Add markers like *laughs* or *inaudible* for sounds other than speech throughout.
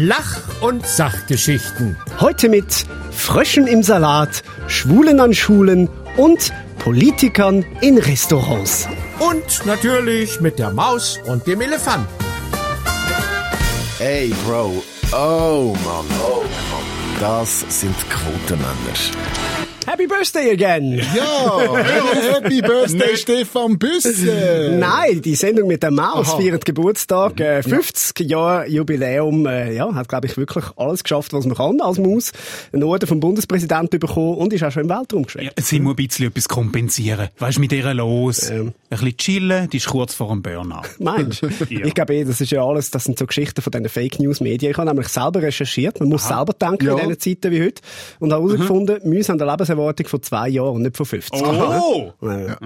Lach- und Sachgeschichten. Heute mit Fröschen im Salat, Schwulen an Schulen und Politikern in Restaurants. Und natürlich mit der Maus und dem Elefanten. Ey, Bro. Oh, Mann. Oh, Mann. Das sind Quotenmänner. Happy Birthday again! Ja, Happy Birthday Stefan Büsse! Nein, die Sendung mit der Maus Aha. feiert Geburtstag, äh, 50 Jahre Jubiläum, äh, ja, hat glaube ich wirklich alles geschafft, was man kann als Maus. Einen Orden vom Bundespräsidenten bekommen und ist auch schon im Weltraum geschwebt. Ja, sie muss ein bisschen etwas kompensieren. Weißt du, mit ihr los. Ähm. Ein bisschen chillen, die ist kurz vor dem Burnout. *laughs* Meinst du? *laughs* Ja. Ich glaube eh, das ist ja alles, das sind so Geschichten von diesen Fake News Medien. Ich habe nämlich selber recherchiert, man muss selber denken Ja. in diesen Zeiten wie heute und habe herausgefunden, Mäuse haben eine Lebenserwartung von zwei Jahren und nicht von 50. Oh! Ja.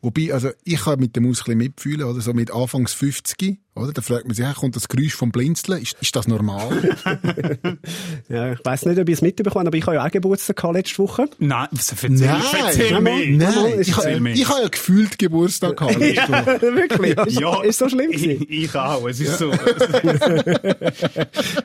Wobei, also, ich kann mit der Maus ein bisschen mitfühlen, oder? So mit Anfangs 50, oder? Da fragt man sich, kommt das Geräusch vom Blinzeln? Ist, ist das normal? *laughs* Ja, ich weiss nicht, ob ich es mitbekommen aber ich habe ja auch Geburtstag gehabt letzte Woche. Nein, was- erzähl, Nein. erzähl Nein, mir. Nein, ich, Erzähl habe- mir. ich habe ja gefühlt Geburtstag gehabt. letzte Woche. *laughs* Wirklich? Ist, Ja, ist so schlimm gewesen? Ich, ich auch. Es ist so. *laughs*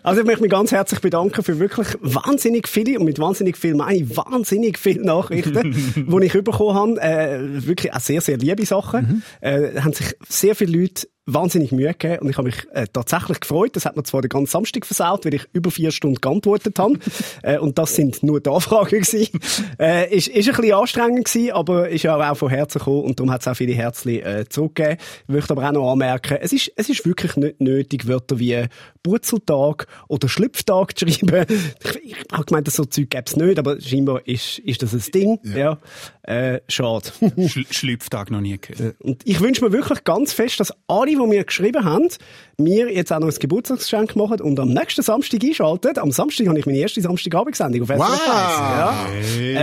Also ich möchte mich ganz herzlich bedanken für wirklich wahnsinnig viele, und mit wahnsinnig viel meine ich wahnsinnig viele Nachrichten, die ich bekommen habe. Äh, wirklich auch sehr, sehr liebe Sachen. Äh, haben sich sehr viele Leute wahnsinnig Mühe gegeben und ich habe mich äh, tatsächlich gefreut. Das hat mir zwar den ganzen Samstag versaut, weil ich über vier Stunden geantwortet habe. *laughs* äh, und das sind nur die Anfragen gewesen. äh, ist, ist ein bisschen anstrengend gewesen, aber ist ja auch von Herzen gekommen und darum hat es auch viele Herzchen äh, zurückgegeben. Ich möchte aber auch noch anmerken, es ist, es ist wirklich nicht nötig, Wörter wie Purzeltag oder Schlüpftag zu schreiben. Ich, ich habe gemeint, so Zeug gäbe es nicht, aber scheinbar ist, ist das ein Ding. Ja. Äh, schade. *laughs* Schl Schlüpftag noch nie gehört. Und ich wünsche mir wirklich ganz fest, dass alle, die mir geschrieben haben, mir jetzt auch noch ein Geburtstagsgeschenk machen und am nächsten Samstag einschalten. Am Samstag habe ich meine erste Samstagabendsendung auf SRF 1. Ja.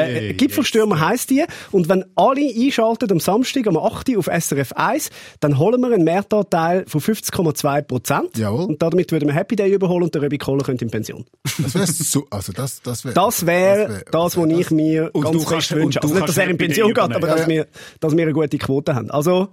Äh, Gipfelstürmer heisst die. Und wenn alle einschalten am Samstag um 8 Uhr auf SRF 1, dann holen wir einen Mehrtanteil von 50,2 Prozent. Jawohl. Und damit würden wir Happy Day überholen und der Röbi Kohler könnte in Pension. Das wäre so, also das, das wäre. Das wäre wär- das, was ich mir Und ganz fest wünsche. Also nicht, dass er in Pension geht, aber dass, wir, dass wir eine gute Quote haben. Also,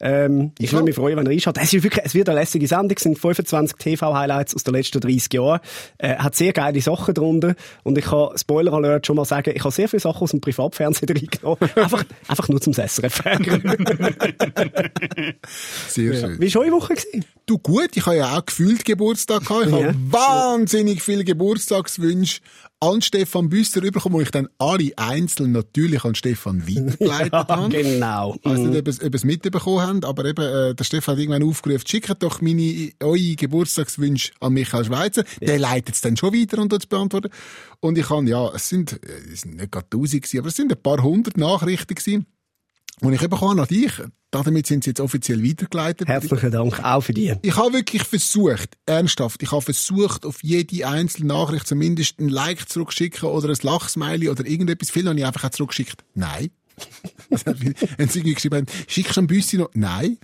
ähm, ich würde mich freuen, wenn er einschaltet. Es ist wirklich, es wird eine lässige Sendung. Es sind 25 TV-Highlights aus den letzten 30 Jahren. Äh, hat sehr geile Sachen drunter. Und ich kann, Spoiler Alert, schon mal sagen, ich habe sehr viele Sachen aus dem Privatfernsehen *laughs* reingenommen. einfach, einfach nur zum SRF *laughs* Sehr schön. Wie war eure Woche? Gewesen? Du gut, ich habe ja auch gefühlt Geburtstag gehabt. Ich Ja. habe wahnsinnig viele Geburtstagswünsche an Stefan Büster bekommen, wo ich dann alle einzeln natürlich an Stefan weitergeleitet *laughs* habe. genau. Ich weiss nicht, ob es- ob ihr es mitbekommen habt, aber eben, äh, der Stefan hat irgendwann aufgerufen, schickt doch meine, eure Geburtstagswünsche an Michael Schweizer. Der leitet es dann schon weiter und es beantworten. Und ich habe, ja, es sind, äh, es sind nicht gerade tausend gewesen, aber es sind ein paar hundert Nachrichten gewesen. Und ich eben an dich. Damit sind sie jetzt offiziell weitergeleitet. Herzlichen Dank auch für die. Ich habe wirklich versucht, ernsthaft, ich habe versucht, auf jede einzelne Nachricht zumindest ein Like zurückschicken oder ein Lachsmiley oder irgendetwas. Viel habe ich einfach auch zurückgeschickt. Nein. *laughs* Wenn sie irgendwie geschrieben haben, schickst du ein Büssi noch? Nein.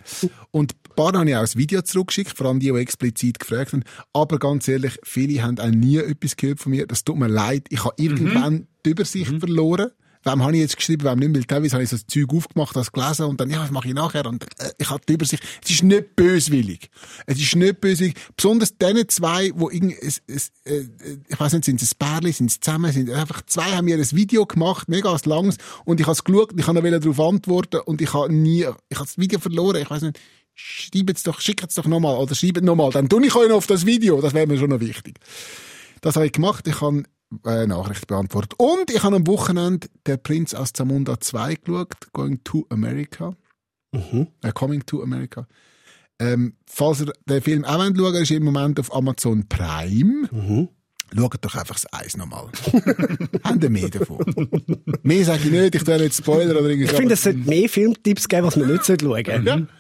Und ein paar habe ich auch ein Video zurückgeschickt, vor allem die, die explizit gefragt haben. Aber ganz ehrlich, viele haben auch nie etwas gehört von mir. Das tut mir leid. Ich habe irgendwann die Übersicht verloren. Wem habe ich jetzt geschrieben, wem nicht, weil teilweise habe ich so das Zeug aufgemacht, das gelesen und dann, ja, was mache ich nachher? Und äh, ich habe die Übersicht. Es ist nicht böswillig. Es ist nicht böswillig. Besonders denen zwei, wo irgend, es, es, äh, ich weiß nicht, sind es ein Pärchen, sind es zusammen, sind einfach zwei haben mir ein Video gemacht, mega langes, und ich habe es geschaut ich habe noch darauf antworten und ich habe nie, ich habe das Video verloren, ich weiß nicht, schreibt es doch, schickt es doch nochmal oder schreibt nochmal, dann tue ich euch noch auf das Video, das wäre mir schon noch wichtig. Das habe ich gemacht. Ich habe äh, Nachricht beantwortet. Und ich habe am Wochenende der Prinz aus Zamunda 2 geschaut, Going to America. Äh, coming to America. Ähm, falls ihr den Film auch wollt schauen, er ist im Moment auf Amazon Prime. Schaut doch einfach das Eis nochmal. *laughs* Haben ihr mehr davon? mehr sage ich nicht, ich tue nicht Spoiler oder irgendwas. Ich finde, es sollte mehr Filmtipps geben, was man nicht schauen sollte. Ja.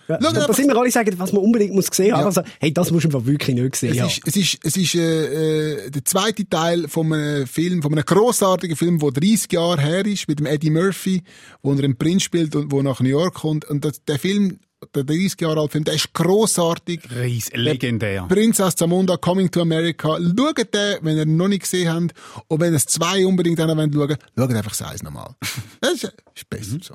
Ja. Schau Da sind wir alle sagen, was man unbedingt muss gesehen haben. Ja. Also, hey, das musst du wirklich nicht sehen. Es Ja. ist, es ist, es ist äh, äh, der zweite Teil von einem Film, von einem grossartigen Film, der 30 Jahre her ist, mit dem Eddie Murphy, wo er einen Prinz spielt und wo nach New York kommt. Und das, der Film, der 30 Jahre alte Film, der ist grossartig. Ries, legendär. Prinz aus Zamunda, Coming to America. Schaut den, wenn ihr ihn noch nicht gesehen habt. Und wenn es zwei unbedingt noch schauen wollt, schaut einfach das Eis nochmal. *laughs* Das ist, ist besser so.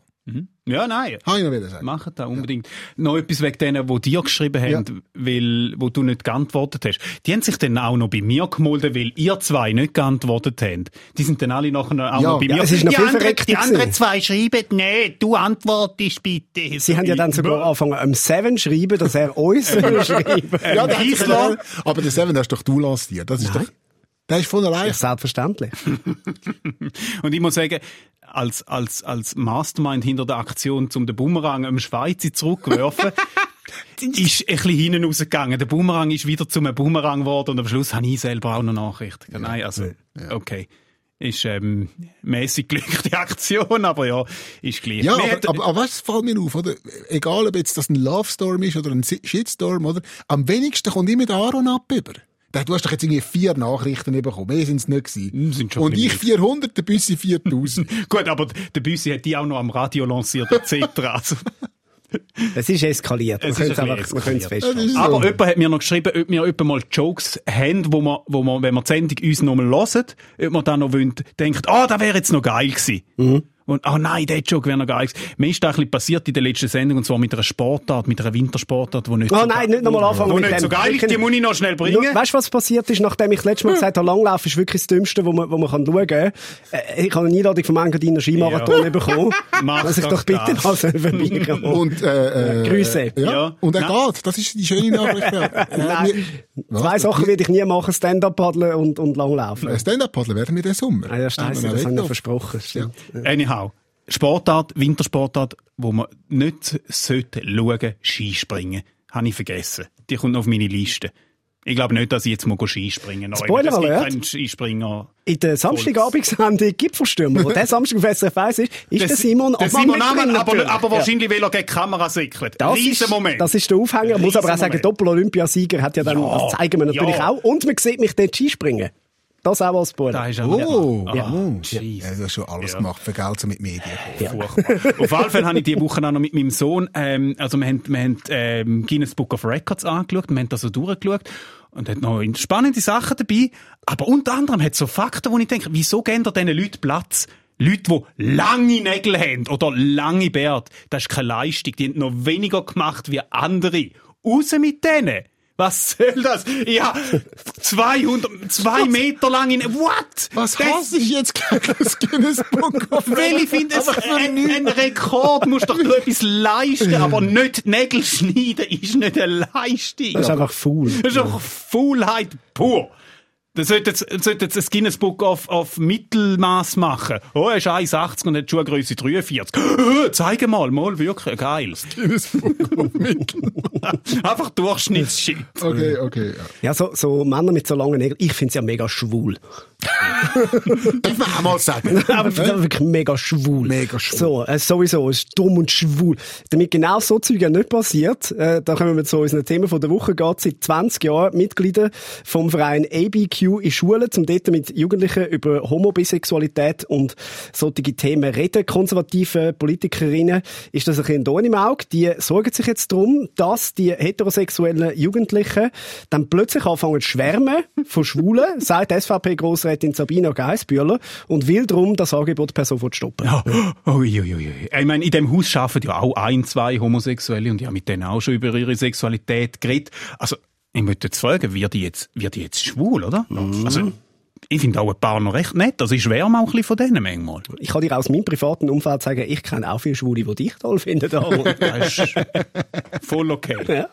Ja, nein. Habe ich noch wieder sagen. Machen da unbedingt. Noch etwas wegen denen, die dir geschrieben haben, weil, wo du nicht geantwortet hast. Die haben sich dann auch noch bei mir gemolden, weil ihr zwei nicht geantwortet habt. Die sind dann alle nachher auch Ja, noch bei ja, mir. es ist noch die viel anderen, verreckter die anderen zwei schreiben, nee, du antwortest bitte. Sie haben ja dann sogar angefangen, am Seven schreiben, dass er uns *laughs* soll schreiben Ja, der dann- aber der Seven hast doch du lanciert. Das ist doch, der ist von allein. Ja, selbstverständlich. *laughs* Und ich muss sagen, als, als, als Mastermind hinter der Aktion, um den Bumerang am Schweizer zurückzuwerfen, *laughs* ist ein bisschen hinten rausgegangen. Der Bumerang ist wieder zum Bumerang geworden und am Schluss habe ich selber auch noch Nachrichten. Nein, also, okay. Ist, ähm, mäßig glückliche Aktion, aber ja, ist gleich. Ja, aber, hat- aber, aber was fällt mir auf, oder? Egal, ob jetzt das ein Love Storm ist oder ein Shitstorm, oder? Am wenigsten kommt immer der Aaron ab über. Der- Du hast doch jetzt irgendwie vier Nachrichten bekommen. Mehr sind es nicht gewesen. Sind schon Und ich bisschen 400, der Büssi 4000. *laughs* Gut, aber der Büssi hat die auch noch am Radio lanciert, etc. *laughs* Also, Es ist eskaliert. Es wir ist einfach, eskaliert. festhalten. Das ist Aber so. jemand hat mir noch geschrieben, ob wir etwa mal Jokes haben, wo wir, wo wir, wenn wir die Sendung uns nochmal hören, ob man dann noch wollen, denkt, ah, das wäre jetzt noch geil gewesen. Mhm. Und, ah nein, der Joke wäre noch geil. Mir ist da ein bisschen passiert in der letzten Sendung, und zwar mit einer Sportart, mit einer Wintersportart, die nicht Oh so nein, nicht nochmal anfangen Wo mit nicht dem. so geil ist, die muss ich noch schnell bringen. Nur, weißt du, was passiert ist, nachdem ich letztes Mal gesagt habe, Langlauf ist wirklich das Dümmste, wo man, wo man kann schauen kann? Äh, ich habe eine Einladung vom Engadiner Skimarathon Ja. bekommen. *laughs* Mach dass ich doch doch bitte das. mal *laughs* vorbeikommen. Und, äh, äh, Grüße. Ja. Ja. Und er Nein. geht. Das ist die schöne Nachricht. *laughs* Ja, Nein, wir- zwei? Sachen werde ich nie machen, Stand-Up paddeln und, und Langlaufen. Ein Stand-Up-Paddler werden wir den Sommer. Ah, ja, scheiße, das habe ich noch versprochen. Stimmt. Anyhow. Sportart, Wintersportart, wo man nicht sollte schauen, Skispringen. Habe ich vergessen. Die kommt noch auf meine Liste. Ich glaube nicht, dass ich jetzt mal Skispringen muss. Spoiler Es gibt keinen Skispringer. In der Samstagabendsendung Gipfelstürmer, wo der Samstag auf SRF 1 ist, ist der Simon der Simon drin, aber, aber Ja. wahrscheinlich, weil er gegen die Kamera sickelt. Das Riesen ist, Moment. das ist der Aufhänger. Muss aber auch sagen. Doppel-Olympiasieger hat ja dann, Ja, das zeigen wir natürlich ja. auch. Und man sieht mich dort Skispringen. Das auch als Spoiler. da ist er Oh. Ja. Ah, Ja, Jesus. du hast schon alles Ja. gemacht für Geld, so mit Medien. Furchtbar. Auf alle Fälle habe ich diese Woche auch noch mit meinem Sohn, ähm, also wir haben, wir haben ähm, Guinness Book of Records angeschaut, wir haben das so durchgeschaut und hat noch spannende Sachen dabei, aber unter anderem hat es so Fakten, wo ich denke, wieso geben da diesen Leuten Platz? Leute, die lange Nägel haben oder lange Bärte, das ist keine Leistung, die haben noch weniger gemacht wie andere. Raus mit denen! Was soll das? Ja, 200, zwei Meter lang in, what? Was Das- hast du jetzt gegen das Guinness Book of weil ich finde, es- ein, ein Rekord musst doch du etwas leisten, aber nicht Nägel schneiden ist nicht eine Leistung. Das ist einfach faul. Das ist einfach Faulheit pur. Das sollte jetzt, sollte jetzt ein Guinness Book auf, auf Mittelmaß machen. Oh, er ist 1,80 und hat Schuhgröße 43. Oh, zeig mal, mal, wirklich geil. Guinness Book. *laughs* Einfach Durchschnittsshit. Okay, okay. Ja. Ja, so, so Männer mit so langen Nägeln, ich finde es ja mega schwul. *laughs* Darf man auch mal sagen. *laughs* Aber ich finde es wirklich mega schwul. Mega schwul. So, äh, sowieso, es ist dumm und schwul. Damit genau so Zeug ja nicht passiert, äh, da kommen wir zu unseren Themen von der Woche, geht seit 20 Jahren Mitglieder vom Verein ABQ in Schulen, um dort mit Jugendlichen über Homobisexualität und solche Themen reden. Konservative Politikerinnen ist das ein bisschen Dorn im Auge. Die sorgen sich jetzt darum, dass die heterosexuellen Jugendlichen dann plötzlich anfangen zu schwärmen von Schwulen, *laughs* sagt SVP-Grossrätin Sabina Geissbühler und will darum das Angebot per sofort stoppen. Ja. Ui, ui, ui. Ich meine, in dem Haus arbeiten ja auch ein, zwei Homosexuelle und habe mit denen auch schon über ihre Sexualität geredet. Also, ich möchte jetzt fragen, wird die jetzt, wird die jetzt schwul, oder? Also, ich finde auch ein paar noch recht nett. Also, ich schwärme auch ein bisschen von denen manchmal. Ich kann dir aus meinem privaten Umfeld sagen, ich kenne auch viele Schwule, die dich toll finden. *laughs* Das ist voll okay. ja.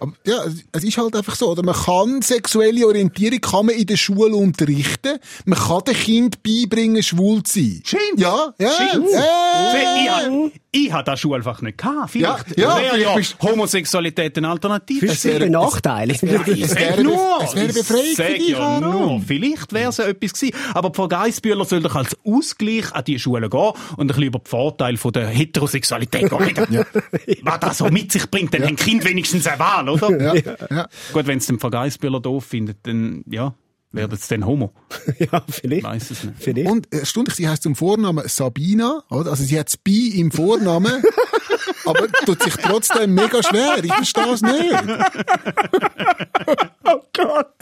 Aber, ja, es ist halt einfach so, oder? Man kann sexuelle Orientierung kann man in der Schule unterrichten. Man kann dem Kind beibringen, schwul zu sein. Stimmt. Ja, ja. Stimmt. ja. Ich ich hab das Schulfach nicht gehabt. Vielleicht Ja, ja, wäre ja Homosexualität eine Alternative. Dich wäre- benachteiligt? Ich Es wäre nur, es wäre ich Befreiung für dich, ja nur. Vielleicht wäre es ja etwas gewesen. Aber Frau Geissbühler soll doch als Ausgleich an die Schulen gehen und ein bisschen über die Vorteile von der Heterosexualität reden. *laughs* Was das so mit sich bringt, dann haben Kind wenigstens eine Wahl, oder? Ja, ja. Gut, wenn es den Frau Geissbühler doof findet, dann, ja, werden es dann Homo. *laughs* ja, vielleicht. Weiß es nicht. vielleicht. Und äh, erstaunlich, sie heißt zum Vornamen Sabina, oder? Also sie hat das Bi im Vornamen, *laughs* aber tut sich trotzdem mega schwer. Ich verstehe es nicht. *laughs* oh Gott.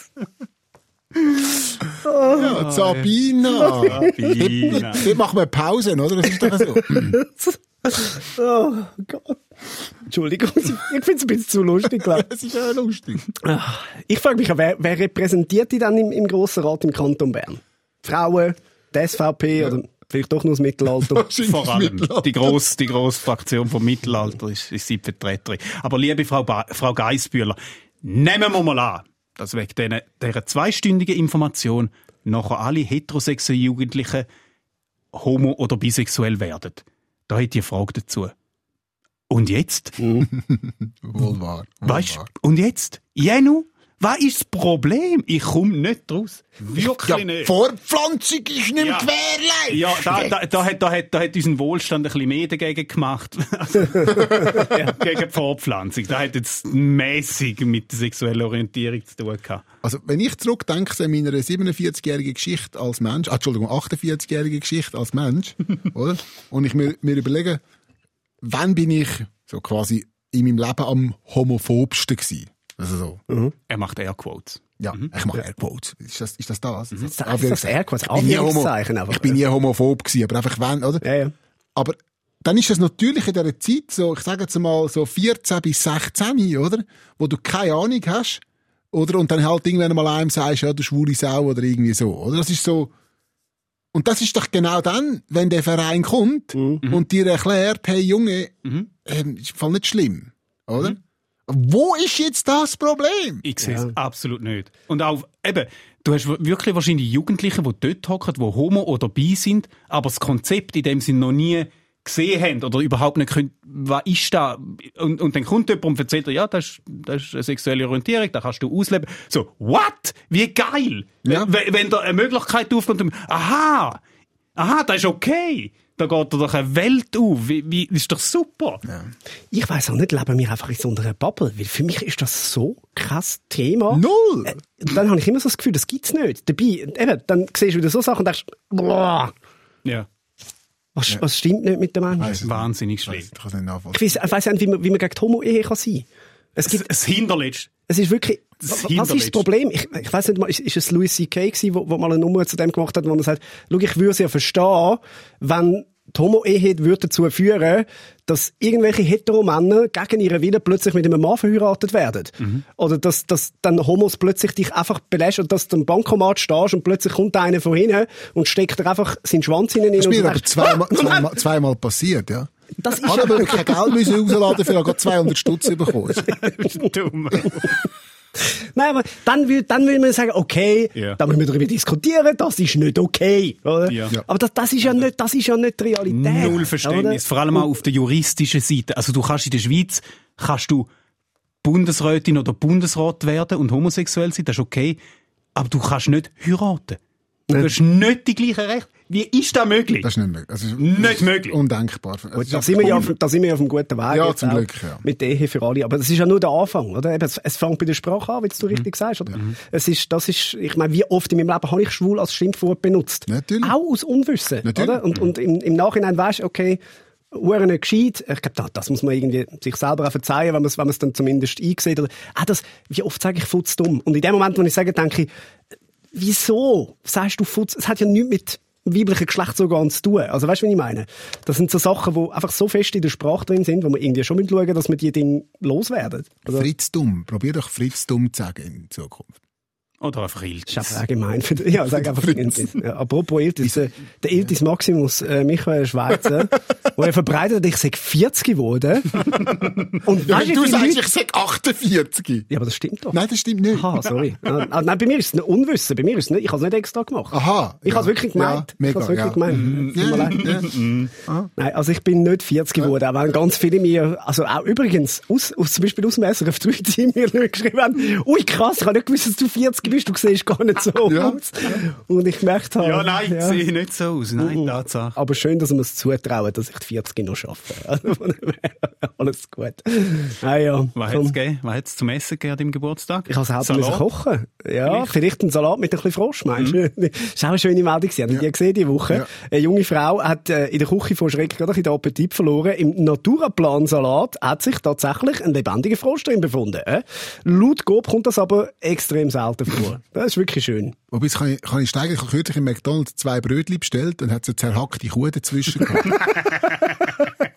Ja, Sabina. Sabina. Dort machen wir Pause, oder? Das ist doch so. *laughs* Oh Gott. Entschuldigung, ich finde es ein bisschen zu lustig, glaube ich. *laughs* Das ist ja lustig. Ich frage mich, wer, wer repräsentiert die dann im, im Grossen Rat im Kanton Bern? Frauen, die SVP oder vielleicht doch nur das Mittelalter? Vor allem Mittelalter. die grosse, die grosse Fraktion vom Mittelalter ist, ist sie die Vertreterin. Aber liebe Frau, ba Frau Geisbühler, nehmen wir mal an, dass wegen dieser, dieser zweistündigen Information nachher alle heterosexuellen Jugendlichen homo- oder bisexuell werden. Da ich eine Frage dazu. Und jetzt? *laughs* Wohl wahr. Wohl Weißt wahr. und jetzt? Jenu? Was ist das Problem? Ich komme nicht raus. Wirklich Ja, nicht. Fortpflanzung ist nicht mehr Ja. gewährleistet. Ja, da, da, da, hat, da, hat, da hat unseren Wohlstand ein bisschen mehr dagegen gemacht. *laughs* Also, ja, gegen die Fortpflanzung. Da hat jetzt mäßig mit der sexuellen Orientierung zu tun gehabt. Also, wenn ich zurückdenke an meiner 47-jährigen Geschichte als Mensch, ah, Entschuldigung, 48-jährige Geschichte als Mensch, *laughs* oder? Und ich mir, mir überlege, wann bin ich so quasi in meinem Leben am homophobsten gewesen? Also so. Er macht Airquotes. Ja, ich mache Airquotes. Ist das, ist das das? Das ist das Airquotes, Ich bin nie homo-. Ich bin nie homophob gewesen, aber einfach wenn, oder? Ja, ja. Aber dann ist das natürlich in dieser Zeit, so, ich sage jetzt mal, so 14 bis 16, oder? Wo du keine Ahnung hast, oder? Und dann halt irgendwann mal einem sagst, ja, du schwule Sau, oder irgendwie so, oder? Das ist so, und das ist doch genau dann, wenn der Verein kommt und dir erklärt, hey Junge, ähm, ist im Fall nicht schlimm, oder? Wo ist jetzt das Problem? Ich sehe es absolut nicht. Und auch, eben, du hast wirklich wahrscheinlich Jugendliche, die dort hocken, die homo oder bi sind, aber das Konzept in dem sie noch nie gesehen haben oder überhaupt nicht können, was ist da? Und, und dann kommt jemand und erzählt dir, ja, das ist, das ist eine sexuelle Orientierung, da kannst du ausleben. So, what? Wie geil! Ja. Wenn, wenn da eine Möglichkeit aufkommt, und- aha, aha, das ist okay. Da geht doch eine Welt auf. Wie, wie, das ist doch super. Ich weiß auch nicht, leben wir einfach in so einer Bubble? Weil für mich ist das so krass Thema. Null! Äh, dann habe ich immer so das Gefühl, das gibt's nicht. Dabei, eben, dann siehst du wieder so Sachen und denkst, boah, Ja, was, was stimmt nicht mit dem Menschen? Weiss wahnsinnig schlimm. Ich kann es nicht. Ich weiss, auch nicht, wie man, wie man gegen die Homo-Ehe kann sein es gibt, Das Hinterletzte. Es ist wirklich, Das was ist das. Problem? Ich, ich weiss nicht mal, ist, ist es Louis C.K. gewesen, wo, wo mal eine Nummer zu dem gemacht hat, wo er sagt, schau, ich würde es ja verstehen, wenn die Homo-Ehe würde dazu führen, dass irgendwelche Heteromänner gegen ihren Willen plötzlich mit einem Mann verheiratet werden. Mhm. Oder dass, dass dann Homos plötzlich dich einfach belässt und dass du am Bankomat stehst und plötzlich kommt einer von hinten und steckt dir einfach seinen Schwanz hinein. Das ist mir aber zweimal, *laughs* "Ah, zweimal, zweimal passiert, ja. Das ist Ich habe aber kein Geld müssen rausladen, für gerade 200 Stutz bekommen. *laughs* Dumm. Nein, aber dann will, dann will man sagen, okay, Ja. da müssen wir darüber diskutieren, das ist nicht okay, oder? Ja. Ja. Aber das, das ist ja nicht, das ist ja nicht die Realität. Null Verständnis. Vor allem auch auf der juristischen Seite. Also du kannst in der Schweiz, kannst du Bundesrätin oder Bundesrat werden und homosexuell sein, das ist okay. Aber du kannst nicht heiraten. Du hast nicht die gleichen Rechte. Wie ist das möglich? Das ist nicht möglich. Also, Nicht möglich. Undenkbar. Also, Gut, da sind, wir ja auf, da sind wir ja auf einem guten Weg. Ja, zum Glück, ja. Mit Ehe für alle. Aber das ist ja nur der Anfang, oder? Eben, Es, es fängt bei der Sprache an, wie du Mhm. richtig sagst, oder? Es ist, das ist, ich meine, wie oft in meinem Leben habe ich schwul als Schimpfwort benutzt? Natürlich. Auch aus Unwissen, Natürlich. oder? Und, und im, im Nachhinein weißt du, okay, Uhren nicht gescheit. Ich glaube, das, das muss man irgendwie sich selber auch verzeihen, wenn man es wenn dann zumindest einsieht. Oder, ah, das, wie oft sage ich Futz dumm? Und in dem Moment, wo ich sage, denke ich, wieso sagst du Futz? Es hat ja nichts mit weiblichen Geschlechtsorganen zu tun. Also weißt du, was ich meine? Das sind so Sachen, die einfach so fest in der Sprache drin sind, wo man irgendwie schon schauen dass wir die Dinge loswerden. Oder? Fritz Dumm. Probier doch Fritz Dumm zu sagen in Zukunft. Oder einfach Das ist Iltis. einfach allgemein. für- Ja, sag einfach Iltis. Ja, apropos Iltis, äh, der Iltis Maximus äh, Michael Schweizer, *laughs* wo er verbreitet hat, ich sage 40 geworden. Und Ja, weißt du, sagst, Leute- ich sag 48. Ja, aber das stimmt doch. Nein, das stimmt nicht. Aha, sorry. *laughs* Ah, ah, nein, bei mir ist es ein Unwissen. Bei mir ist es nicht, ich habe es nicht extra gemacht. Aha. Ich ja. habe es wirklich gemeint. Ja, mega, ich habe es wirklich ja. gemeint. Mir leid. Ja. Nein, also ich bin nicht 40 geworden, auch wenn ganz viele mir, also auch übrigens, aus, aus, zum Beispiel aus dem SRF 3 Team mir *laughs* geschrieben haben, ui krass, ich habe nicht gewusst, dass du 40 bist, du siehst gar nicht so *laughs* Ja. aus. Und ich gemerkt habe, Ja, nein, ja. sehe nicht so aus. Nein, Tatsache. aber schön, dass wir es zutrauen, dass ich die 40 noch schaffe. *laughs* Also Alles gut. Ah, ja. Was gegeben? Was hat's zum Essen gegeben an deinem Geburtstag? Ich habe selber müssen kochen. Ja, Vielleicht? vielleicht einen Salat mit ein bisschen Frosch, meinst du? *laughs* Das ist auch eine schöne Meldung. Habt ihr die gesehen, die Woche? Ja. Eine junge Frau hat äh, in der Küche von Schreck gerade ein bisschen den Appetit verloren. Im Naturaplan-Salat hat sich tatsächlich ein lebendiger Frosch drin befunden. Äh? Laut Gob kommt das aber extrem selten vor. Kultur. Das ist wirklich schön. Wobei, das kann ich, kann ich steigern. Ich habe kürzlich im McDonalds zwei Brötchen bestellt und hat so zerhackte Kuh dazwischen gehabt. *laughs*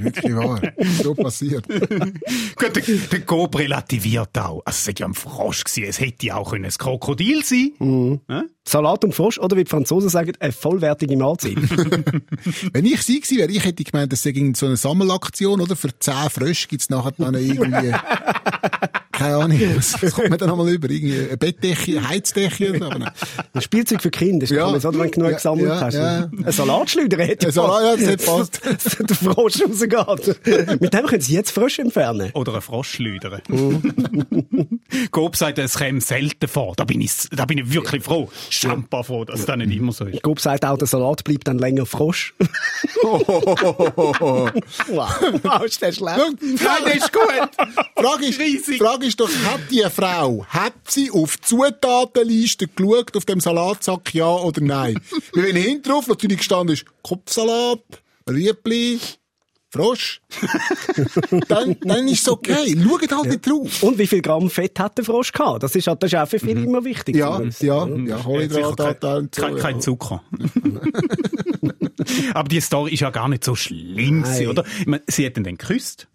Wirklich wahr. So passiert. *laughs* Gut, der, der Coop relativiert auch. Also, es hätte ja ein Frosch gewesen. Es hätte ja auch können ein Krokodil sein Mhm. Ja? Salat und Frosch, oder wie die Franzosen sagen, eine vollwertige Mahlzeit. *laughs* Wenn ich sie gewesen wäre, ich hätte gemeint, das sei so eine Sammelaktion, oder? Für zehn Frösche gibt's nachher dann irgendwie, keine Ahnung, was, was kommt man dann nochmal über? Irgendwie eine Bettdecke, eine Heizdecke oder so? Aber. Ein Spielzeug für Kinder, das Ja. kann man so, wenn du genug Ja, gesammelt ja, hast. ja. Ein Salatschleuder hätte Ein Salat, ja, das hätte passt. Dass der Frosch rausgeht. Mit dem können sie jetzt Frösche entfernen. Oder ein Froschschleuder. Oh. *laughs* Coop sagt, es käme selten vor. Da bin ich, da bin ich wirklich froh. Schampa froh, dass das nicht immer so ist. Gob sagt auch, der Salat bleibt dann länger Frosch. *laughs* *laughs* wow. wow, ist der schlecht? Nein, das ist gut. Frage ist, Riesig. Frage ist doch, hat die Frau, hat sie auf die Zutatenliste geschaut, auf dem Salatsack, ja oder nein? *laughs* Weil wenn hinten drauf natürlich gestanden ist, Kopfsalat, Rüebli, Frosch, *laughs* dann, dann ist es okay. Schaut halt nicht drauf. Und wie viel Gramm Fett hat der Frosch gehabt? Das ist, halt- das ist auch für viele immer wichtig. Ja, ja, ja, Kohlenhydrate kein, und so. kein, kein ja. Zucker. *laughs* Aber die Story ist ja gar nicht so schlimm, gewesen, Nein. oder? Ich meine, sie hätten dann geküsst.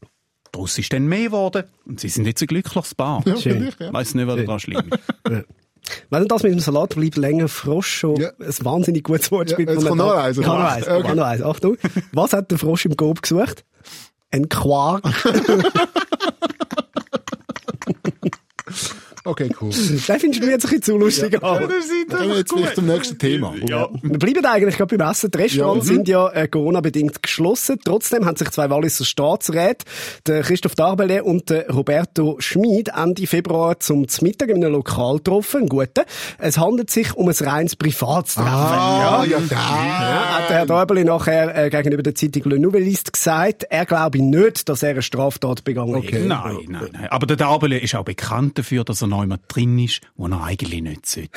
Daraus ist dann mehr geworden. Und sie sind jetzt ein glückliches Paar. Ja, Schön. ja. Weiss nicht, was daran schlimm ist. *laughs* Wenn das mit dem Salat bleibt länger Frosch schon Ja. ein wahnsinnig gutes Wortspiel. Ja, jetzt von kommt noch eins, noch eins, Okay. noch eins. Achtung. Was hat der Frosch im Gob gesucht? Ein Quark. *laughs* Okay, cool. *laughs* Den findest du mir jetzt ein bisschen zu lustig an. Dann gehen wir jetzt vielleicht zum nächsten Thema. Ja. Wir bleiben eigentlich gerade beim Essen. Die Restaurants Ja, sind ja äh, Corona-bedingt geschlossen. Trotzdem haben sich zwei Walliser Staatsräte, der Christoph Darbele und der Roberto Schmid, Ende Februar zum Mittag in einem Lokal getroffen. Einen guten. Es handelt sich um ein reines Privatstreffen. Ah, ja, da. Ja, hat der Herr Däubeli nachher äh, gegenüber der Zeitung Le Nouvelliste gesagt, er glaube nicht, dass er eine Straftat begangen hat. Okay. Nein, nein, nein. Aber der Darbele ist auch bekannt dafür, dass er noch immer drin ist, wo er eigentlich nicht sollte.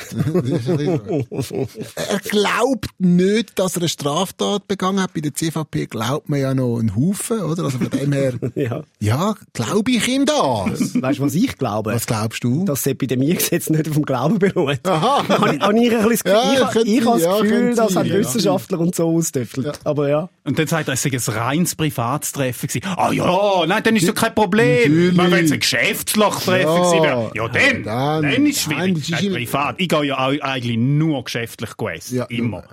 Er glaubt nicht, dass er eine Straftat begangen hat. Bei der CVP glaubt man ja noch einen Haufen, oder? Also von dem her, *laughs* Ja. ja, glaube ich ihm das. *laughs* Weißt du, was ich glaube? Was glaubst du? dass das Epidemiegesetz nicht auf dem Glauben beruht. Aha. *laughs* Habe ich, ein bisschen das Ja, Gefühl, ich, könnte ich habe das ja, Gefühl, könnte das haben ja. Wissenschaftler und so ausdüffelt. Aber ja. Und dann sagt er, es sei ein reines Privatstreffen gewesen. Ah ja, nein, dann ist doch kein Problem. Natürlich. Wenn es ein Geschäftslotreffen Ja, gewesen wäre, ja dann, dann- dann, ist es nein, schwierig. ist Nein, immer- privat. Ich gehe ja auch eigentlich nur geschäftlich essen. Ja, Immer.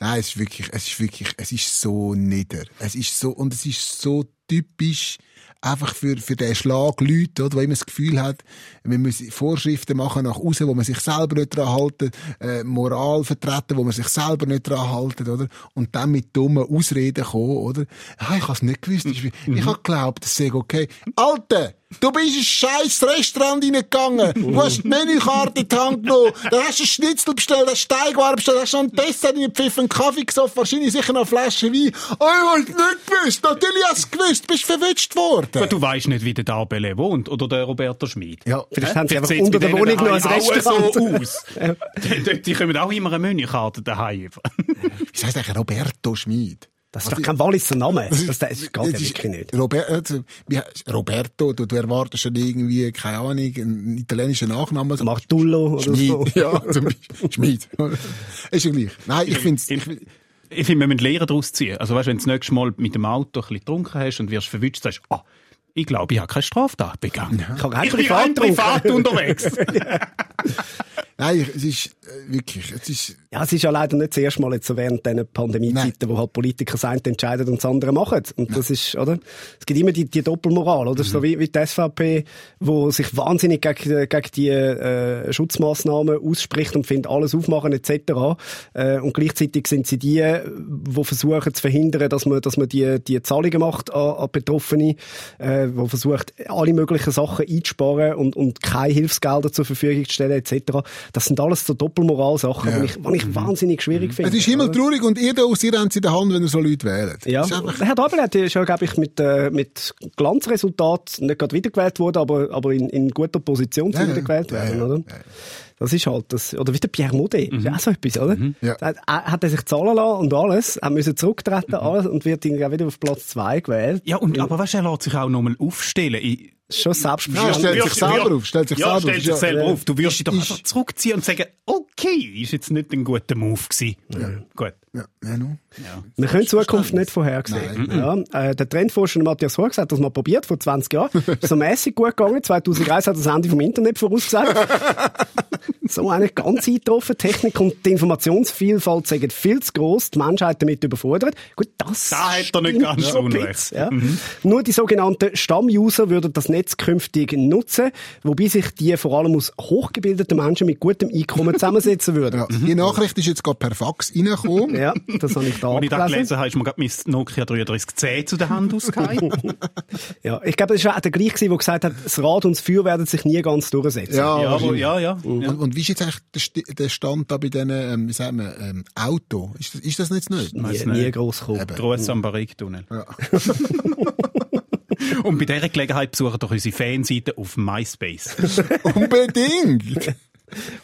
Nein, es ist wirklich, es ist wirklich, es ist so nieder. Es ist so, und es ist so typisch einfach für, für den Schlag Leute, oder, wo immer das Gefühl hat, wir müssen Vorschriften machen nach außen, wo man sich selber nicht dran halten, äh, Moral vertreten, wo man sich selber nicht dran halten, oder? Und dann mit dummen Ausreden kommen, oder? Ah, ich hab's nicht gewusst. Ich, ich hab geglaubt, das sei okay. Alter! Du bist in ein scheiß Restaurant reingegangen. Du *laughs* hast die Menükarte in die Hand genommen. Dann hast du einen Schnitzel bestellt, hast Steigwaren bestellt, hast noch einen Dessert reingepfiffen, einen Kaffee gesoffen, wahrscheinlich sicher noch eine Flasche Wein. Oh, ich hab's nicht gewusst. Natürlich hast du gewusst. Bist verwünscht worden. Aber du weißt nicht, wie der Darbele wohnt oder der Roberto Schmid. Ja, Vielleicht haben sie einfach sieht's unter der Wohnung noch ein Restaurant. so aus. die, *laughs* *laughs* die, die kommen auch immer eine Menükarte daheim. über. Wie heißt eigentlich Roberto Schmid? Das ist doch kein Walliser Name. Das, das, das geht ja das ist- wirklich nicht. Robert, also, Roberto, du, du erwartest schon irgendwie, keine Ahnung, einen italienischen Nachnamen. Also, Martullo oder Schmid, so. *laughs* ja, zum Beispiel. Schmid. Ist ja gleich. Nein, ich find's, ich, Ich finde, wir müssen Lehren daraus ziehen. Also, weißt, wenn du das nächste Mal mit dem Auto ein bisschen getrunken hast und wirst verwünscht, sagst du, ah, ich glaube, ich habe keine Straftat begangen. Ich habe kein Ich bin Privat privat unterwegs. *laughs* *laughs* nein, es ist, äh, wirklich, es ist, Ja, es ist ja leider nicht das erste Mal jetzt so während diesen Pandemiezeiten, wo halt Politiker sein entscheiden und das andere machen. Und das ist, oder? Es gibt immer die, die Doppelmoral, oder? So wie, wie die SVP, wo sich wahnsinnig gegen, gegen die äh, Schutzmaßnahmen ausspricht und findet alles aufmachen etc. Äh, und gleichzeitig sind sie die, die versuchen zu verhindern, dass man, dass man die, die Zahlungen macht an, an Betroffene, äh, wo versucht, alle möglichen Sachen einzusparen und, und keine Hilfsgelder zur Verfügung zu stellen etc. Das sind alles so Doppelmoral-Sachen, Ja. die ich, die ich wahnsinnig schwierig finde. es ist himmeltraurig und ihr da aus ihr habt in der Hand, wenn ihr so Leute wählt. Ja, Herr Dabel hat ja schon, glaube ich, mit, äh, mit Glanzresultat nicht gerade wiedergewählt worden, aber, aber in, in guter Position zu Ja, wiedergewählt werden, oder? Ja, ja. Das ist halt das, oder wie der Pierre Maudet, ist auch so etwas, oder? Ja. Da Hat, hat er sich zahlen lassen und alles, er müssen zurücktreten, alles, und wird irgendwie auch wieder auf Platz zwei gewählt. Ja, und, aber weißt du, er lässt sich auch nochmal aufstellen. Ich, Schon Ja, selbstverständlich. stellt sich selber auf, stellt sich ja, selber stellt auf. sich Ja, selber ja. auf. Du wirst dich doch Ist- einfach zurückziehen und sagen, okay, ist jetzt nicht ein guter Move gewesen. Gut. Ja, ja, no. Wir können die Zukunft nicht vorhersehen. Ja, äh, der Trendforscher Matthias Horx hat das mal probiert, vor 20 Jahren. *laughs* Ist so mäßig gut gegangen. 2001 hat das Ende vom Internet vorausgesagt. *laughs* so eine ganz eingetroffen. Technik und die Informationsvielfalt sind viel zu gross, die Menschheit damit überfordert. Gut, das Da hat er nicht ganz ein unrecht. Ja. Nur die sogenannten Stammuser würden das Netz künftig nutzen, wobei sich die vor allem aus hochgebildeten Menschen mit gutem Einkommen zusammensetzen würden. Ja. Die Nachricht ist jetzt gerade per Fax reingekommen. Ja, das habe ich da Als ich das gelesen habe, ist mir gerade mein Nokia 3310 zu der Hand ausgegangen. *laughs* Ja, ich glaube, das war auch der gleiche, der gesagt hat, das Rad und das Feuer werden sich nie ganz durchsetzen. Ja, ja, wahrscheinlich. ja, ja. Und, ja. und wie ist jetzt eigentlich der, Stand da bei diesen, ähm, wie sagt man, ähm, Auto? Ist das, ist das nicht nicht? Nie, nie gross kommen. Gruß am Barriktunnel. *laughs* Und bei dieser Gelegenheit besuchen doch unsere Fanseite auf MySpace. *laughs* Unbedingt!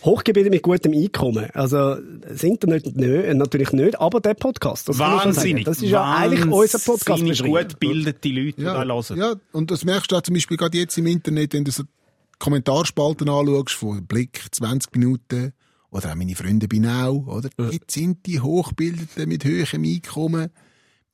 Hochgebildet mit gutem Einkommen. Also, das Internet nö, äh, natürlich nicht, aber der Podcast. Das. Wahnsinnig. Das ist ja eigentlich unser Podcast. Wahnsinnig gut gebildete Leute, die da hören. ja, und das merkst du auch zum Beispiel gerade jetzt im Internet, wenn du so Kommentarspalten anschaust von Blick 20 Minuten oder auch meine Freunde bei Now, oder? Jetzt sind die Hochbildeten mit höherem Einkommen,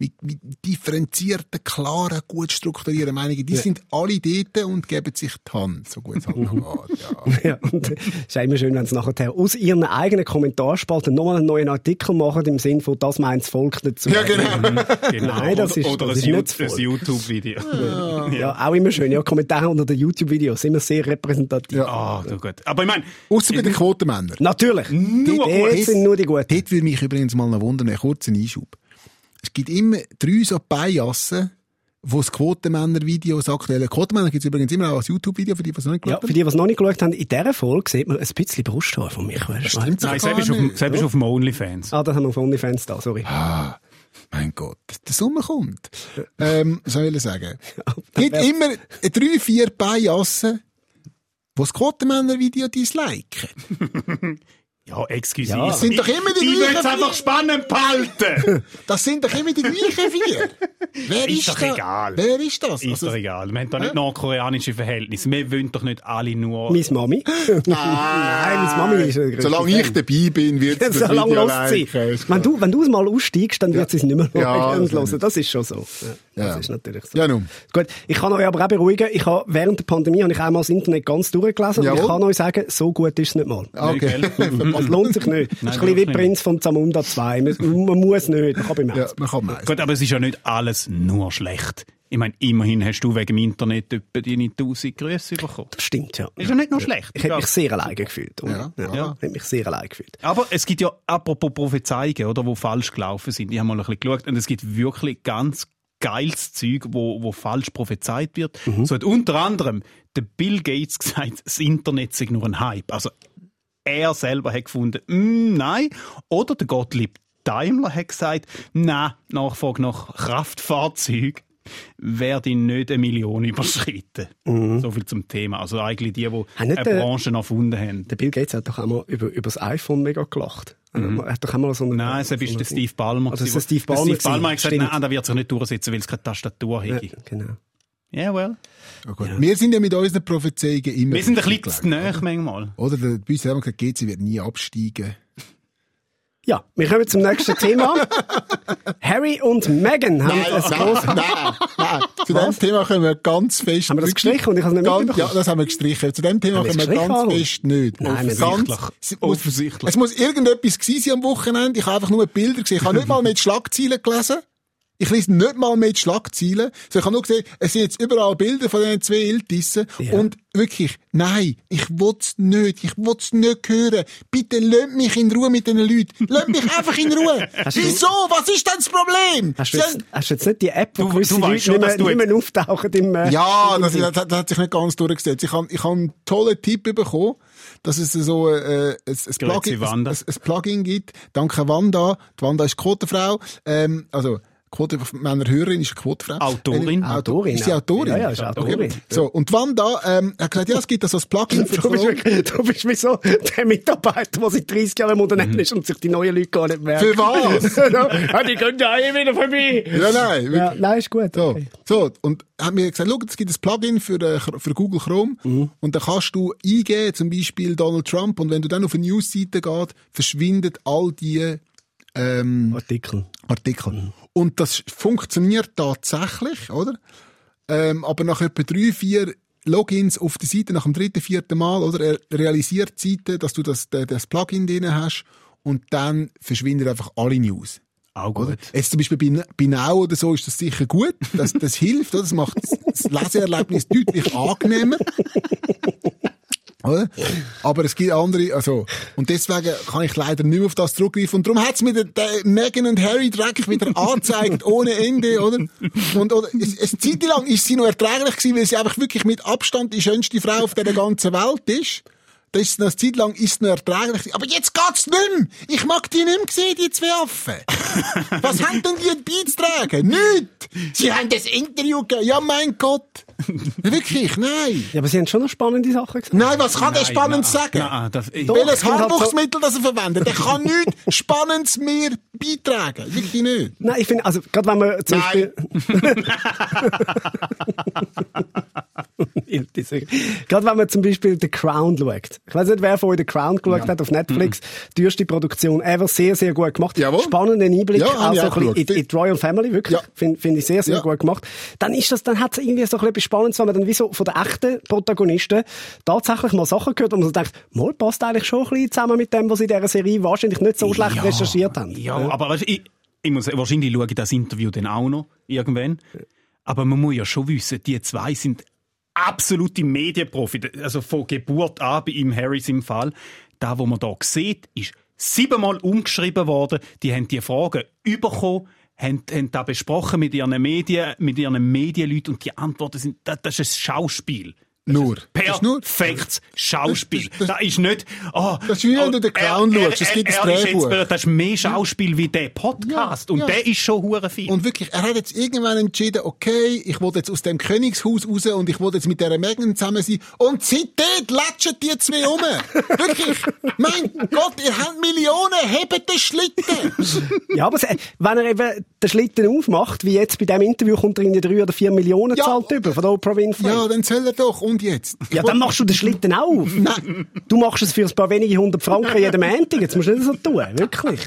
mit, mit differenzierten, klaren, gut strukturierten Meinungen, die sind alle dort und geben sich die Hand, so gut es halt noch geht. Ja. *laughs* Ja, und es ist auch immer schön, wenn sie nachher aus ihren eigenen Kommentarspalten nochmal einen neuen Artikel machen, im Sinn von, das meint das Volk dazu. ja, genau. Genau. Nein, das ist- oder das ein, ist ein. YouTube-Video. *laughs* Ja, auch immer schön. Ja, Kommentare unter den YouTube-Videos sind immer sehr repräsentativ. Ah, du gut. Aber ich meine, Ausser bei den Quotenmännern. Natürlich. Nur Dort gut. sind nur die Guten. Dort würde mich übrigens mal noch wundern, einen kurzen Einschub. Es gibt immer drei so Biassen, wo das Quotenmänner-Video, das aktuelle Quotenmänner gibt es übrigens immer auch als YouTube-Video, für die, die es noch nicht Ja, geschaut für haben. die, die es noch nicht geschaut haben, in dieser Folge sieht man ein bisschen Brusthaar von mir. Weißt du? Stimmt nein, selbst ist auf, selbst ist auf dem OnlyFans. Ah, da haben wir auf OnlyFans da, sorry. Ah, mein Gott, der Sommer kommt. ähm, was soll ich sagen? Es gibt immer drei, vier Biassen, die das Quotenmänner-Video disliken. *laughs* Ja, excuse. Ja. Ich- Das sind doch immer die Ich will es gleichen einfach spannend behalten. *laughs* Das sind doch immer die gleichen vier. Wer Ist ist, doch da? egal. Wer ist das? Ist Also, doch egal. Wir haben da nicht nordkoreanische Verhältnisse. Wir wollen doch nicht alle nur... Meine Mami. *laughs* Nein, meine Mami ist ein Solange ich dabei bin, wird es das Solange los Wenn du, wenn du es mal aussteigst, dann wird sie es nicht mehr Ja, hören. das Das ist schon so. Ja, Ja. Das ist natürlich so. Ja, nun. Gut, ich kann euch aber auch beruhigen. Ich habe, während der Pandemie habe ich einmal das Internet ganz durchgelesen und Jawohl. ich kann euch sagen, so gut ist es nicht mal. Okay. Es *laughs* lohnt sich nicht. Das ist ein bisschen wie. Prinz von Zamunda 2. Man, man muss nicht. Man kann beim Ja, man kann. Gut, aber es ist ja nicht alles nur schlecht. Ich meine, immerhin hast du wegen dem Internet etwa deine 1000 Grüße bekommen. Das stimmt, ja. Ist ja nicht nur schlecht. Ich hätte mich sehr alleine gefühlt. Oder? Ja. Ja. Ja. Ich hätte mich sehr alleine gefühlt. Aber es gibt ja, apropos Prophezeiungen, oder, wo falsch gelaufen sind. Ich habe mal ein bisschen geschaut und es gibt wirklich ganz geiles Zeug, wo, wo falsch prophezeit wird. So hat unter anderem der Bill Gates *laughs* gesagt, das Internet sei nur ein Hype. Also er selber hat gefunden, mm, nein. Oder der Gottlieb Daimler hat gesagt, nein, Nachfrage nach Kraftfahrzeug werde nicht eine Million *laughs* überschritten. So viel zum Thema. Also eigentlich die, die eine Branche erfunden haben. Der Bill Gates hat doch einmal über, über das iPhone mega gelacht. Er hat doch einmal so eine, Mhm. Nein, es so ist eine- der Steve Ballmer. Also, der Steve Ballmer Steve Ballmer hat gesagt, nein, der wird sich nicht durchsetzen, weil es keine Tastatur Ja, hätte. genau. Ja, well. Ja, gut. Wir sind ja mit unseren Prophezeiungen immer. Wir sind ein bisschen zu nahe manchmal. Oder der, bei uns haben wir gesagt, GC wird nie absteigen. Ja, wir kommen zum nächsten Thema. *laughs* Harry und Meghan haben das große... nein, nein. Zu dem Thema können wir ganz fest. Haben wir das gestrichen und ich habe es nicht ganz? Ja, das haben wir gestrichen. Zu dem Thema können wir ganz Aaron? fest nicht. Nein, ganz, Offensichtlich. es muss, Offensichtlich. Es muss irgendetwas gewesen sein am Wochenende. Ich habe einfach nur Bilder gesehen. Ich habe nicht mal mit Schlagzeilen gelesen. Ich lese nicht mal mit Schlagzeilen. So, ich habe nur gesehen, es sind jetzt überall Bilder von diesen zwei Iltissen. Ja. Und wirklich, nein, ich will's nicht. Ich will's nicht hören. Bitte lasst mich in Ruhe mit diesen Leuten. Lasst mich *laughs* einfach in Ruhe. Hast du- Wieso? Was ist denn das Problem? Hast du, jetzt, hast du jetzt nicht die App, wo Du- gewisse du Leute schon, nicht mehr, dass du nicht mehr auftauchen im... Äh, Ja, im das, das, hat- das hat sich nicht ganz durchgesetzt. Ich habe ich hab einen tollen Tipp bekommen, dass es so äh, ein, ein, Plugin, ein, ein Plugin gibt. Danke Wanda. Die Wanda ist Quotenfrau. Ähm, also Quotemänner Hörerin ist eine Quotefrau. Autorin. Eine- Autorin, Ist sie ja. Autorin? Ja, ja, ist Autorin. So, und Wanda ähm, hat gesagt, ja, es gibt da so ein Plugin für *laughs* Du bist, wirklich, du bist wie so der Mitarbeiter, der seit 30 Jahren im Unternehmen ist und sich die neuen Leute gar nicht merken. Für was? *laughs* ja, die gehen ja eh wieder vorbei. Ja, nein. Ja, nein, ist gut. So, Okay. so, und hat mir gesagt, schau, es gibt ein Plugin für, äh, für Google Chrome Mhm. und da kannst du eingeben, zum Beispiel Donald Trump und wenn du dann auf eine Newsseite gehst, verschwindet all die ähm, Artikel. Artikel. Und das funktioniert tatsächlich, oder? Ähm, aber nach etwa drei, vier Logins auf die Seite, nach dem dritten, vierten Mal, oder? Er realisiert die Seite, dass du das, das Plugin drin hast und dann verschwinden einfach alle News. Auch Oder? gut. Jetzt zum Beispiel bei, bei Now oder so ist das sicher gut. Das, das hilft, oder? Das macht das Leseerlebnis deutlich angenehmer. *laughs* Oder? Aber es gibt andere, also, und deswegen kann ich leider nicht mehr auf das zurückgreifen. Und darum hat's mir der, der Meghan und Harry dreckig wieder *laughs* angezeigt, ohne Ende, oder? Und, oder, es, es Zeit lang ist sie noch erträglich gewesen, weil sie einfach wirklich mit Abstand die schönste Frau auf der ganzen Welt ist. Das ist noch eine Zeit lang ist noch erträglich. Aber jetzt geht's nicht mehr. Ich mag die nicht mehr sehen, die zwei Affen. *laughs* Was haben denn die beizutragen? Nicht! Sie haben das Interview gegeben. Ja, mein Gott. *laughs* Wirklich, nein. Ja, aber sie haben schon noch spannende Sachen gesagt. Nein, was kann der Nein, spannend nein, sagen? Nein, das, ich. Welches halt Haarwuchsmittel das er verwendet? Der kann nichts *laughs* Spannendes mehr beitragen. Wirklich nicht. Nein, ich finde, also, gerade wenn man zum Nein. Beispiel. Gerade wenn man zum Beispiel The Crown schaut. Ich weiß nicht, wer von euch The Crown geschaut hat auf Netflix. Die erste Produktion ever sehr, sehr gut gemacht. Jawohl. Spannenden Einblick Ja, auch habe ich so ein auch bisschen in, die Royal Family, wirklich. Ja. Finde find ich sehr, sehr Ja. gut gemacht. Dann ist das, dann hat es irgendwie so ein bisschen etwas Spannendes, wenn man dann wie so von den echten Protagonisten tatsächlich mal Sachen hört und man so denkt, mal passt eigentlich schon ein bisschen zusammen mit dem, was sie in dieser Serie wahrscheinlich nicht so schlecht Ja, recherchiert haben. Ja, aber ich, ich muss, wahrscheinlich schaue ich das Interview dann auch noch irgendwann. Aber man muss ja schon wissen, die zwei sind absolute Medienprofi. Also von Geburt an, bei ihm Harrys im Fall. Da, wo man da sieht, ist siebenmal umgeschrieben worden. Die haben die Fragen bekommen, haben, haben da besprochen mit ihren Medien, mit ihren Medienleuten und die Antworten sind, das, das ist ein Schauspiel. Nur. Das ist nur. Perfektes Schauspiel. Das- das- Das, ist nicht, oh, Das ist wie wenn du den Clown er- schaust, es gibt ein ist Drehbuch. Das ist mehr Schauspiel wie der Podcast. Ja, und ja. der ist schon hure viel. Und wirklich, er hat jetzt irgendwann entschieden, okay, ich will jetzt aus dem Königshaus raus und ich will jetzt mit dieser Megan zusammen sein. Und seitdem latschen die zwei um. *laughs* wirklich. Mein Gott, ihr habt Millionen, hebt den Schlitten. Ja, aber se- wenn er eben den Schlitten aufmacht, wie jetzt bei diesem Interview, kommt er in die drei oder vier Millionen Ja. zahlt über von der Oprah Winfrey. ja, dann soll er doch. Und jetzt? Ich Ja, dann machst du den Schlitten auch auf. Nein. Du machst es für ein paar wenige hundert Franken jeden Montag. Jetzt musst du nicht so tun. Wirklich.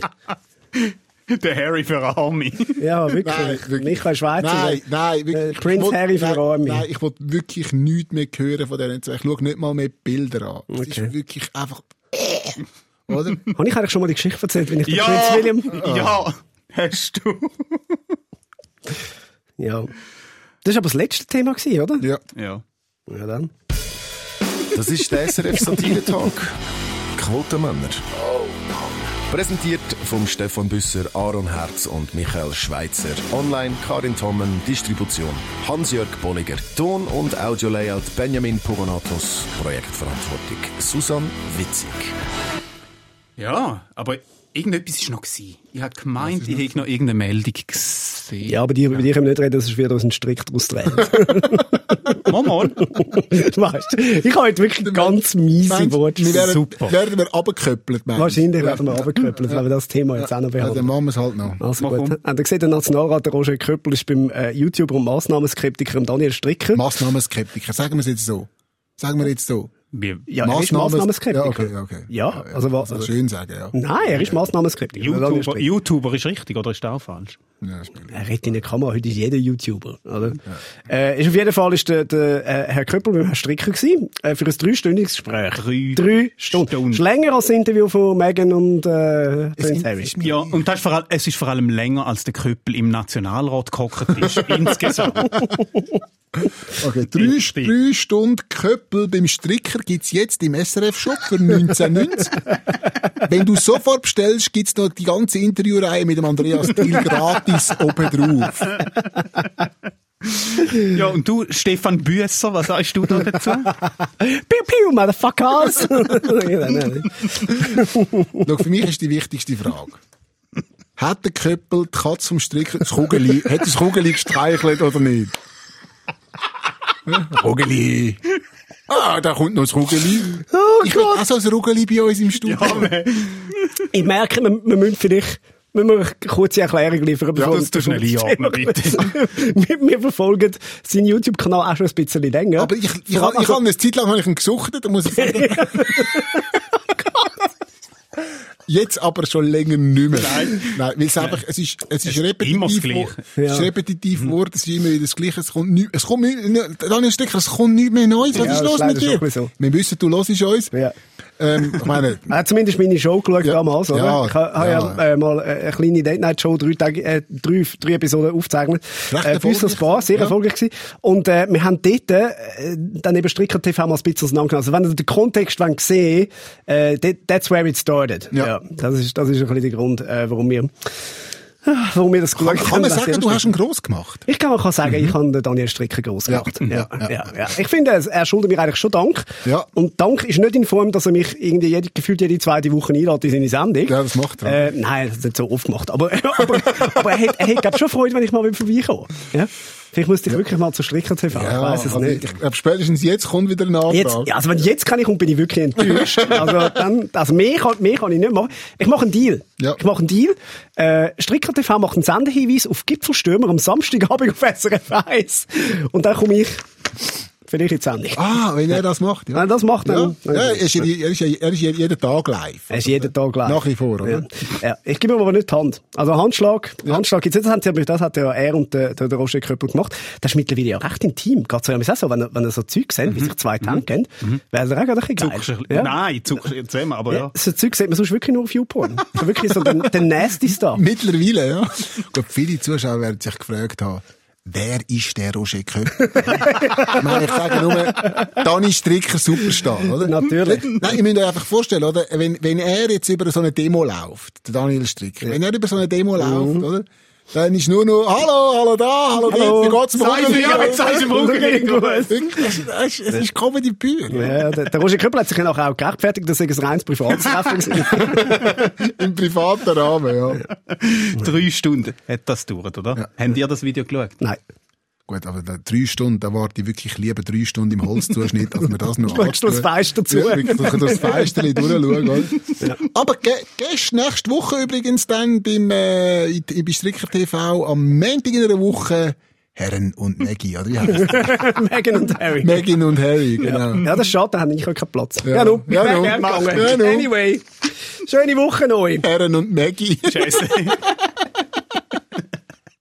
der Harry für Army. Ja, wirklich. Nein, wirklich. Michael Schweizer. Nein, nein, wirklich. Ich Prince will- Harry für nein, Army. Nein, ich will wirklich nichts mehr hören von diesen zwei. Ich schaue nicht mal mehr die Bilder an. Okay. ist wirklich einfach, *laughs* oder? Habe ich eigentlich schon mal die Geschichte erzählt, wenn ich den ja, Prinz William... ja, hast du. Ja. Das war aber das letzte Thema, gewesen, oder? Ja. Ja. Ja, dann. Das ist der SRF Satire Talk. Quotenmänner. Präsentiert vom Stefan Büsser, Aaron Herz und Michael Schweitzer. Online Karin Tommen, Distribution Hans-Jörg Bolliger. Ton- und Audio-Layout Benjamin Pogonatos. Projektverantwortung Susan Witzig. Ja, aber irgendetwas ist noch gewesen. Ich habe gemeint, ich hätte noch irgendeine Meldung gesehen. Ja, aber die, über die können wir nicht reden, das ist wieder aus einem Strick daraus zu *laughs* mal. weißt du, ich habe heute wirklich ganz miese Worte. wir werden, Super. werden wir abgeköppelt, meinst du? Wahrscheinlich werden wir runtergeköppelt, wenn wir das Thema jetzt auch noch Ja, dann machen wir es halt noch. Also Warum? gut. Habt ihr gesehen, der Nationalrat der Roger Köppel ist beim äh, YouTuber und Massnahmenskeptiker dem Daniel Stricker. Massnahmenskeptiker, sagen wir es jetzt so. Sagen wir jetzt so. Wie, ja, er ist Massnahmenskeptiker. Ja, okay, okay. Ja, also was? Also schön sagen, ja. Nein, er ist Massnahmenskeptiker. der Daniel YouTuber. YouTuber ist richtig, oder ist das auch falsch? ja Er redet in der Kamera, heute ist jeder YouTuber, oder? Äh, ist auf jeden Fall ist der, der äh, Herr Köppel mit Herrn Stricker gewesen, äh, für ein dreistündiges Gespräch. Drei Drei Stunden. Stunden. Länger als das Interview von Meghan und äh, Prince Harry. Ja, und das ist vor allem, es ist vor allem länger, als der Köppel im Nationalrat gehockt ist. *laughs* insgesamt. Okay, drei, drei Stunden Köppel beim Stricker gibt's jetzt im SRF-Shop für 19,90. *laughs* Wenn du sofort bestellst, gibt's noch die ganze Interviewreihe mit dem Andreas Thiel gratis oben drauf. Ja, und du, Stefan Büsser, was sagst du da dazu? *laughs* Piu, piu, motherfuckers! *laughs* Schau, für mich ist die wichtigste Frage. Hat der Köppel die Katze vom Stricken, das Kugeli, hat das Kugeli gestreichelt oder nicht? Ja, Kugeli. Ah, da kommt noch das Rugeli. Oh ich will auch so ein Rugeli bei uns im Studio. Ich merke, wir, wir müssen vielleicht müssen wir eine kurze Erklärung liefern. bevor das tust du schnell einordnen, bitte. wir, wir verfolgen seinen YouTube-Kanal auch schon ein bisschen länger. Aber ich, ich, ich, ich habe eine Zeit lang habe ich ihn gesucht, da muss ich sagen. *laughs* Jetzt aber schon länger nicht mehr. Nein. Nein, weil es einfach, es ist, es ist repetitiv. immer das Gleiche. geworden. Es ist repetitiv geworden, es ist immer wieder das Gleiche. Es kommt nicht, es kommt nicht, Daniel Stricker, es kommt nicht mehr Neues. Was Ja, ist los mit dir? so. Wir wissen, du hörst uns. ja. Ähm, ich meine, *laughs* Er hat zumindest meine Show geschaut Ja. damals, oder? Ja, ich habe ja. ja, äh, mal eine kleine Date-Night-Show, drei, Tage, äh, drei, drei Episoden aufgezeichnet. Recht Äh, bei uns. Bar, sehr Ja. erfolgreich gewesen. Und äh, wir haben dort äh, dann eben Stricker TV mal ein bisschen auseinandergenommen. Also wenn ihr den Kontext wollt sehen äh, that, that's where it started. Ja. das, ist, das ist ein bisschen der Grund, äh, warum wir warum wir das kann, geschaut kann man sagen, du hast ihn gross gemacht? Ich kann, man kann sagen, ich habe Daniel Stricker gross Mhm. Gemacht. Ja, Ja, ja. ja, Ich finde, er- er schuldet mir eigentlich schon Dank. Ja. Und Dank ist nicht in Form, dass er mich irgendwie jede, gefühlt jede zweite Woche einlädt in seine Sendung. Ja, das macht er. Äh, nein, das hat nicht so oft gemacht. Aber, *laughs* aber, aber er hat, er hat schon Freude, wenn ich mal vorbeikomme. Ja? Vielleicht müsste ich wirklich mal zu Stricker TV. ich weiß es also nicht. Ich glaube, spätestens jetzt kommt wieder ein Antrag. Jetzt, ja, also wenn jetzt kann ich und bin ich wirklich enttäuscht. *laughs* Also dann, also mehr kann, mehr kann ich nicht machen. Ich mache einen Deal. Ja. Ich mache einen Deal. Äh, Stricker TV macht einen Sendehinweis auf Gipfelstürmer am Samstagabend auf SRF 1. Und dann komme ich vielleicht die Sendung. Ah, wenn er das macht, ja. Wenn er das macht, dann- Ja, ja er, ist, er, ist, er ist jeden Tag live. Er ist jeden Tag live. Nach wie vor, oder? Ja. ja. Ich gebe ihm aber nicht die Hand. Also Handschlag, Handschlag gibt's nicht. Das, haben sie- das hat ja er und der, der, Roger Köppel gemacht. Das ist mittlerweile ja recht intim. Geht so, auch so, wenn wenn er so Zeug sehen, wie sich zwei die Hand geben, wäre es auch gerade ein bisschen geil. Bisschen- Nein, zuckst zusammen, aber Ja. ja. So Zeug sieht man sonst wirklich nur auf YouPorn. Wirklich so der, der nasty Stuff. *laughs* Mittlerweile, ja. Gut, viele Zuschauer werden sich gefragt haben, wer ist der Roger Köppel? *laughs* ich meine, ich sage nur, Dani Stricker Superstar, oder? Natürlich. Nein, ihr müsst euch einfach vorstellen, oder? Wenn, wenn er jetzt über so eine Demo läuft, der Daniel Stricker, wenn er über so eine Demo läuft, oder? Dann ist nur noch, hallo, hallo da, hallo, Hallo. wie geht's mir? ja, jetzt sagst du im Rücken Gut. Wirklich, das ist- das ist- Es ist Comedy pur. Ja, der, der Roger Köppel hat sich ja nachher auch gerechtfertigt, dass er ein reines Privattreffen gewesen. *laughs* Im privaten Rahmen, ja. Drei Stunden hat das gedauert, oder? Habt ihr das Video geschaut? Nein. Gut, aber da, drei Stunden, da warte ich wirklich lieber drei Stunden im Holzzuschnitt, als mir das noch *laughs* Schaust du anzutun. Fenster zu? Ja, wirklich, durch das Fenster durchschauen. oder? Aber ge gestern, nächste Woche übrigens dann beim, äh, in- in- bei Stricker TV am Montag in einer Woche Herren und Maggie, oder wie heißt *laughs* Meghan und Harry. Megan und Harry, genau. Ja, das ist schade, da habe ich auch keinen Platz. Ja. Ja, nun. Ja, ich gegangen. Ja, nun. Anyway. Schöne Woche noch. Herren und Maggie. Scheiße. *laughs*